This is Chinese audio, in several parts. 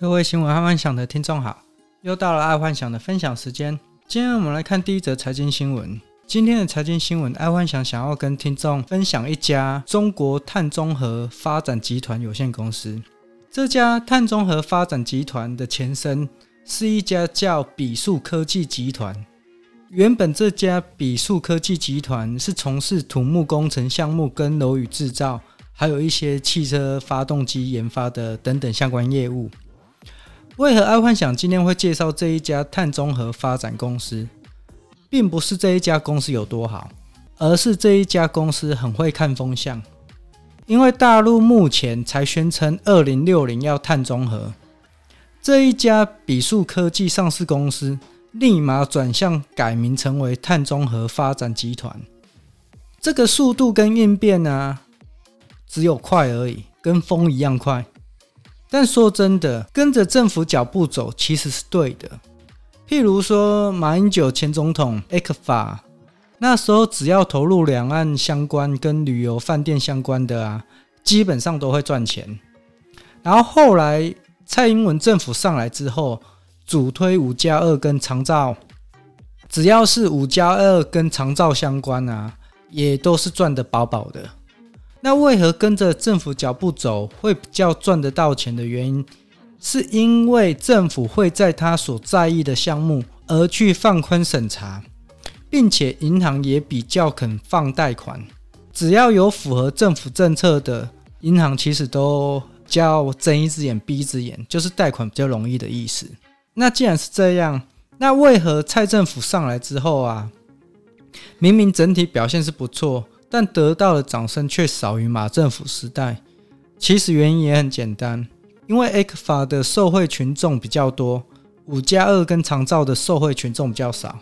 各位新闻爱幻想的听众好，又到了爱幻想的分享时间。今天我们来看第一则财经新闻。今天的财经新闻，爱幻想想要跟听众分享一家中国碳中和发展集团有限公司。这家碳中和发展集团的前身是一家叫比数科技集团。原本这家比数科技集团是从事土木工程项目跟楼宇制造，还有一些汽车发动机研发的等等相关业务。为何爱幻想今天会介绍这一家碳中和发展公司，并不是这一家公司有多好，而是这一家公司很会看风向。因为大陆目前才宣称二零六零要碳中和，这一家比数科技上市公司立马转向改名成为碳中和发展集团。这个速度跟应变啊，只有快而已，跟风一样快。但说真的，跟着政府脚步走其实是对的。譬如说，马英九前总统 ECFA，那时候只要投入两岸相关跟旅游饭店相关的啊，基本上都会赚钱。然后后来蔡英文政府上来之后，主推五加二跟长照，只要是五加二跟长照相关啊，也都是赚得饱饱的。那为何跟着政府脚步走会比较赚得到钱的原因，是因为政府会在他所在意的项目而去放宽审查，并且银行也比较肯放贷款。只要有符合政府政策的银行，其实都叫睁一只眼闭一只眼，就是贷款比较容易的意思。那既然是这样，那为何蔡政府上来之后啊，明明整体表现是不错？但得到的掌声却少于马政府时代。其实原因也很简单，因为 ECFA 的受惠群众比较多，五加二跟长照的受惠群众比较少。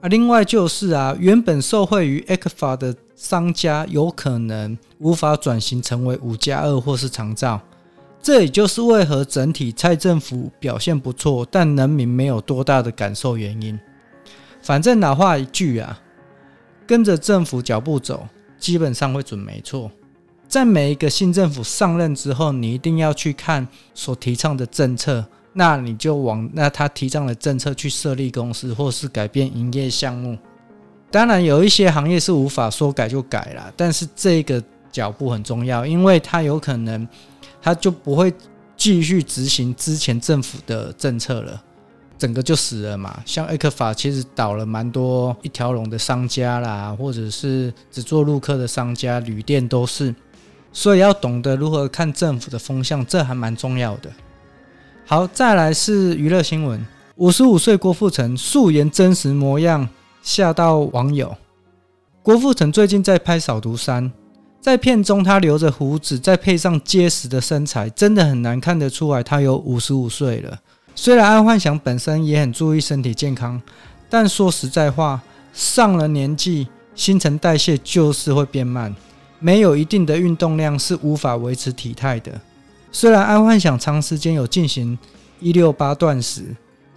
啊，另外就是啊，原本受惠于 ECFA 的商家有可能无法转型成为五加二或是长照。这也就是为何整体蔡政府表现不错，但人民没有多大的感受原因。反正老话一句啊。跟着政府脚步走，基本上会准没错。在每一个新政府上任之后，你一定要去看所提倡的政策，那你就往那他提倡的政策去设立公司，或是改变营业项目。当然，有一些行业是无法说改就改了，但是这个脚步很重要，因为他有可能他就不会继续执行之前政府的政策了。整个就死了嘛，像 ECFA 其实倒了蛮多一条龙的商家啦，或者是只做陆客的商家、旅店都是，所以要懂得如何看政府的风向，这还蛮重要的。好，再来是娱乐新闻，五十五岁郭富城素颜真实模样吓到网友。郭富城最近在拍《扫毒三》，在片中他留着胡子，再配上结实的身材，真的很难看得出来他有五十五岁了。虽然爱幻想本身也很注意身体健康，但说实在话，上了年纪，新陈代谢就是会变慢，没有一定的运动量是无法维持体态的。虽然爱幻想长时间有进行一六八断食，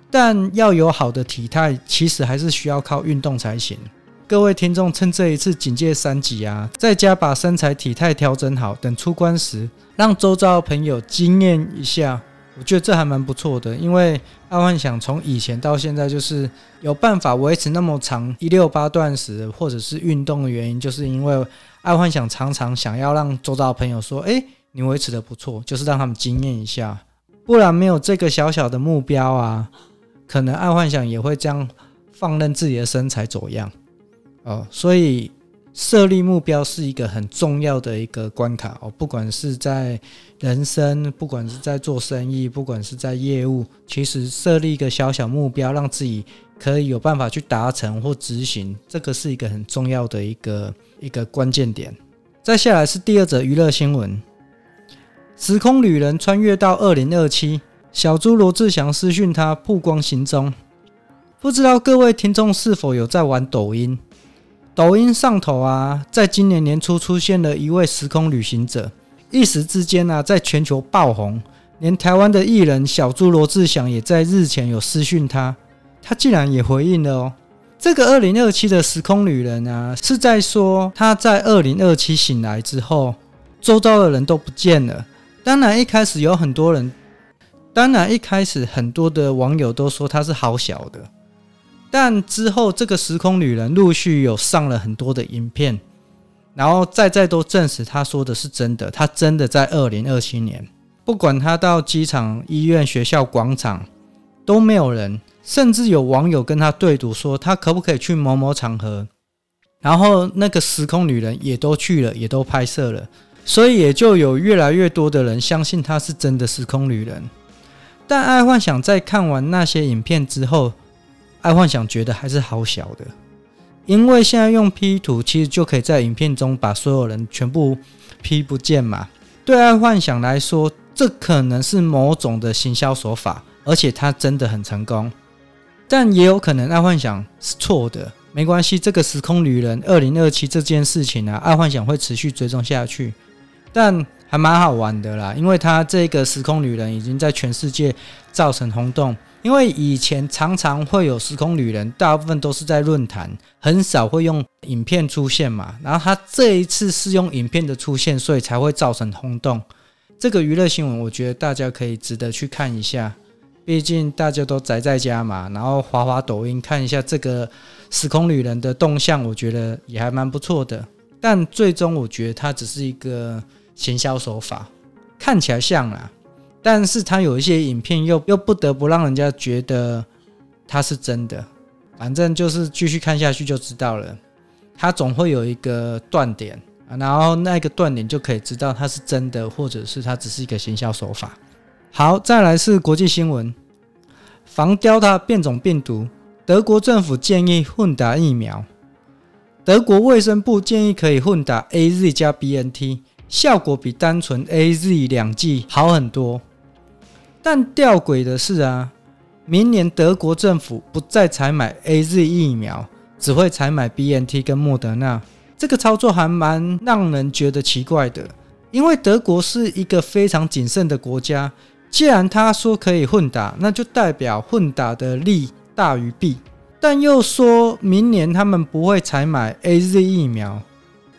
但要有好的体态，其实还是需要靠运动才行。各位听众，趁这一次警戒三级啊，在家把身材体态调整好，等出关时，让周遭的朋友惊艳一下。我觉得这还蛮不错的，因为爱幻想从以前到现在就是有办法维持那么长一六八断食或者是运动的原因，就是因为爱幻想常常想要让周遭的朋友说：“诶，你维持的不错。”就是让他们惊艳一下，不然没有这个小小的目标啊，可能爱幻想也会这样放任自己的身材走样哦，所以。设立目标是一个很重要的一个关卡哦，不管是在人生，不管是在做生意，不管是在业务，其实设立一个小小目标，让自己可以有办法去达成或执行，这个是一个很重要的一个一个关键点。再下来是第二则娱乐新闻：时空旅人穿越到二零二七，小猪罗志祥私讯他曝光行踪。不知道各位听众是否有在玩抖音？抖音上头啊，在今年年初出现了一位时空旅行者，一时之间啊，在全球爆红，连台湾的艺人小猪罗志祥也在日前有私讯他，他竟然也回应了哦。这个二零二七的时空旅人啊，是在说他在二零二七醒来之后，周遭的人都不见了。当然，一开始有很多人当然，一开始很多的网友都说他是好小的，但之后这个时空旅人陆续有上了很多的影片，然后再再都证实他说的是真的。他真的在二零二七年，不管他到机场、医院、学校、广场都没有人，甚至有网友跟他对赌说他可不可以去某某场合，然后那个时空旅人也都去了，也都拍摄了，所以也就有越来越多的人相信他是真的时空旅人。但爱幻想在看完那些影片之后，爱幻想觉得还是好小的，因为现在用 P 图其实就可以在影片中把所有人全部 P 不见嘛。对爱幻想来说，这可能是某种的行销手法，而且它真的很成功。但也有可能爱幻想是错的，没关系，这个时空旅人二零二七这件事情啊，爱幻想会持续追踪下去，但。还蛮好玩的啦，因为它这个时空旅人已经在全世界造成轰动。因为以前常常会有时空旅人，大部分都是在论坛，很少会用影片出现嘛。然后他这一次是用影片的出现，所以才会造成轰动。这个娱乐新闻，我觉得大家可以值得去看一下。毕竟大家都宅在家嘛，然后滑滑抖音看一下这个时空旅人的动向，我觉得也还蛮不错的。但最终，我觉得它只是一个。行销手法看起来像啦，但是他有一些影片又又不得不让人家觉得他是真的。反正就是继续看下去就知道了，他总会有一个断点，然后那个断点就可以知道他是真的，或者是他只是一个行销手法。好，再来是国际新闻，防 Delta 变种病毒，德国政府建议混打疫苗。德国卫生部建议可以混打 AZ 加 BNT。效果比单纯 AZ 两剂好很多，但吊诡的是啊，明年德国政府不再采买 AZ 疫苗，只会采买 BNT 跟莫德纳。这个操作还蛮让人觉得奇怪的，因为德国是一个非常谨慎的国家，既然他说可以混打，那就代表混打的利大于弊，但又说明年他们不会采买 AZ 疫苗。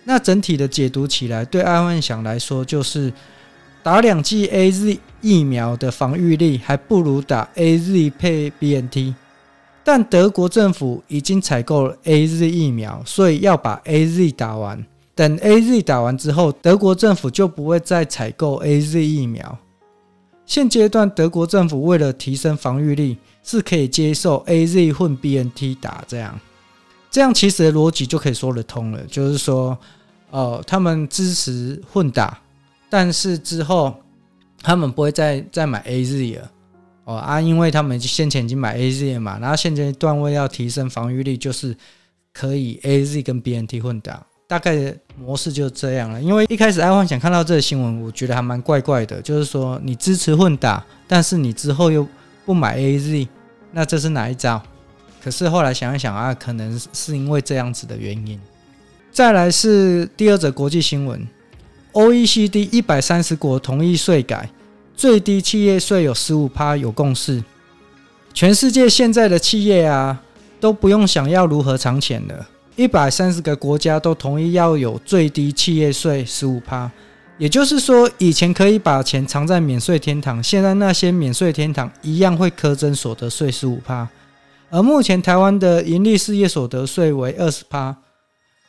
那整体的解读起来，对艾幻想来说，就是打两剂 AZ 疫苗的防御力还不如打 AZ 配 BNT。但德国政府已经采购了 AZ 疫苗，所以要把 AZ 打完。等 AZ 打完之后，德国政府就不会再采购 AZ 疫苗。现阶段，德国政府为了提升防御力，是可以接受 AZ 混 BNT 打这样。这样其实逻辑就可以说得通了，就是说。哦，他们支持混打，但是之后他们不会再再买 AZ 了。哦啊，因为他们先前已经买 AZ 了嘛，然后现阶段位要提升防御力，就是可以 AZ 跟 BNT 混打，大概的模式就这样了。因为一开始爱幻想看到这个新闻，我觉得还蛮怪怪的，就是说你支持混打，但是你之后又不买 AZ，那这是哪一招？可是后来想一想啊，可能是因为这样子的原因。再来是第二则国际新闻，OECD 一百三十国同意税改，最低企业税有十五趴，有共识。全世界现在的企业啊，都不用想要如何藏钱了，一百三十个国家都同意要有最低企业税十五趴。也就是说，以前可以把钱藏在免税天堂，现在那些免税天堂一样会苛征所得税十五趴。而目前台湾的盈利事业所得税为二十趴。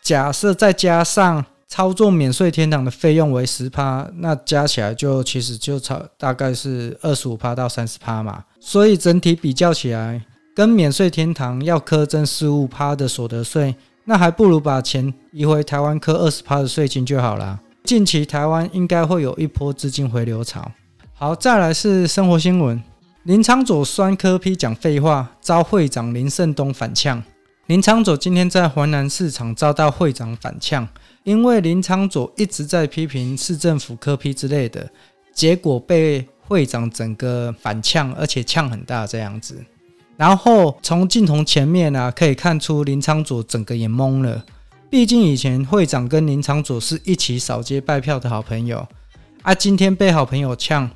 假设再加上操作免税天堂的费用为十趴，那加起来就其实就超大概是二十五趴到三十趴嘛。所以整体比较起来，跟免税天堂要苛征十五趴的所得税，那还不如把钱移回台湾课二十趴的税金就好了。近期台湾应该会有一波资金回流潮。好，再来是生活新闻：林昶佐酸科批讲废话，遭会长林胜东反呛。林昌佐今天在环南市场遭到会长反呛，因为林昌佐一直在批评市政府科批之类的，结果被会长整个反呛，而且呛很大这样子。然后从镜头前面啊，可以看出林昌佐整个也懵了，毕竟以前会长跟林昌佐是一起扫街拜票的好朋友啊，今天被好朋友呛，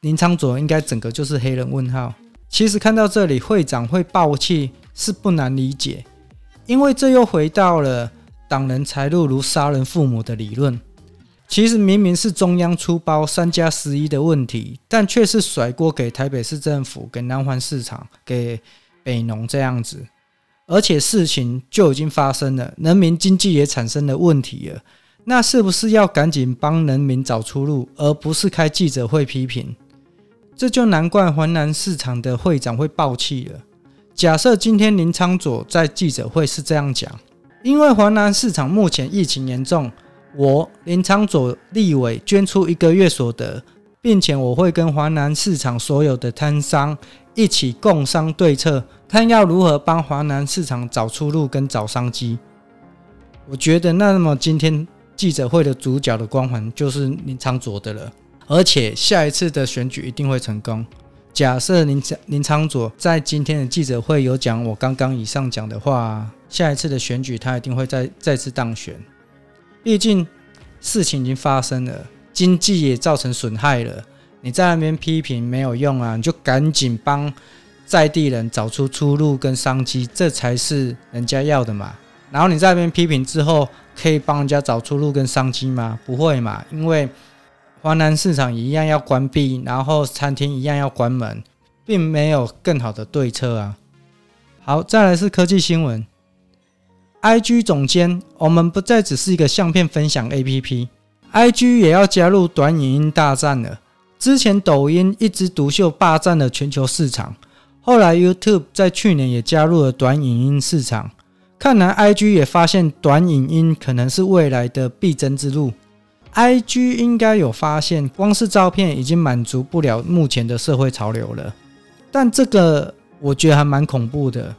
林昌佐应该整个就是黑人问号。其实看到这里，会长会爆气是不难理解。因为这又回到了挡人财路如杀人父母的理论。其实明明是中央出包三加十一的问题，但却是甩锅给台北市政府、给南环市场、给北农这样子，而且事情就已经发生了，人民经济也产生了问题了。那是不是要赶紧帮人民找出路，而不是开记者会批评？这就难怪环南市场的会长会爆气了。假设今天林昌佐在记者会是这样讲：因为华南市场目前疫情严重，我林昌佐立委捐出一个月所得，并且我会跟华南市场所有的摊商一起共商对策，看要如何帮华南市场找出路跟找商机。我觉得那么今天。记者会的主角的光环就是林昌佐的了，而且下一次的选举一定会成功。假设林林昶佐在今天的记者会有讲我刚刚以上讲的话，下一次的选举他一定会再再次当选。毕竟事情已经发生了，经济也造成损害了，你在那边批评没有用啊，你就赶紧帮在地人找出出路跟商机，这才是人家要的嘛。然后你在那边批评之后，可以帮人家找出路跟商机吗？不会嘛，因为华南市场一样要关闭，然后餐厅一样要关门，并没有更好的对策啊。好，再来是科技新闻。IG 总监，我们不再只是一个相片分享 APP，IG 也要加入短影音大战了。之前抖音一枝独秀霸占了全球市场，后来 YouTube 在去年也加入了短影音市场。看来，IG 也发现短影音可能是未来的必争之路。IG 应该有发现，光是照片已经满足不了目前的社会潮流了。但这个我觉得还蛮恐怖的。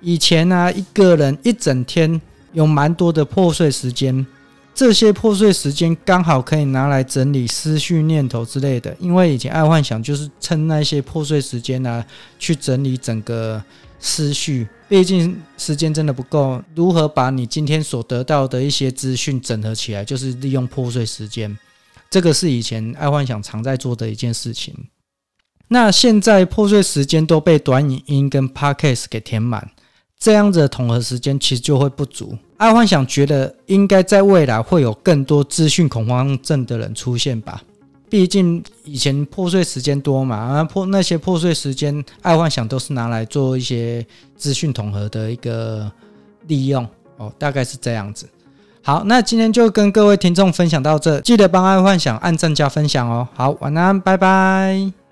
以前呢、啊，一个人一整天有蛮多的破碎时间，这些破碎时间刚好可以拿来整理思绪、念头之类的。因为以前爱幻想就是趁那些破碎时间呢、啊，去整理整个。思绪，毕竟时间真的不够。如何把你今天所得到的一些资讯整合起来，就是利用破碎时间。这个是以前爱幻想常在做的一件事情。那现在破碎时间都被短影音跟 Podcast 给填满，这样子的统合时间其实就会不足。爱幻想觉得应该在未来会有更多资讯恐慌症的人出现吧。毕竟以前破碎时间多嘛，啊破那些破碎时间，爱幻想都是拿来做一些资讯统合的一个利用哦，大概是这样子。好，那今天就跟各位听众分享到这，记得帮爱幻想按赞加分享哦。好，晚安，拜拜。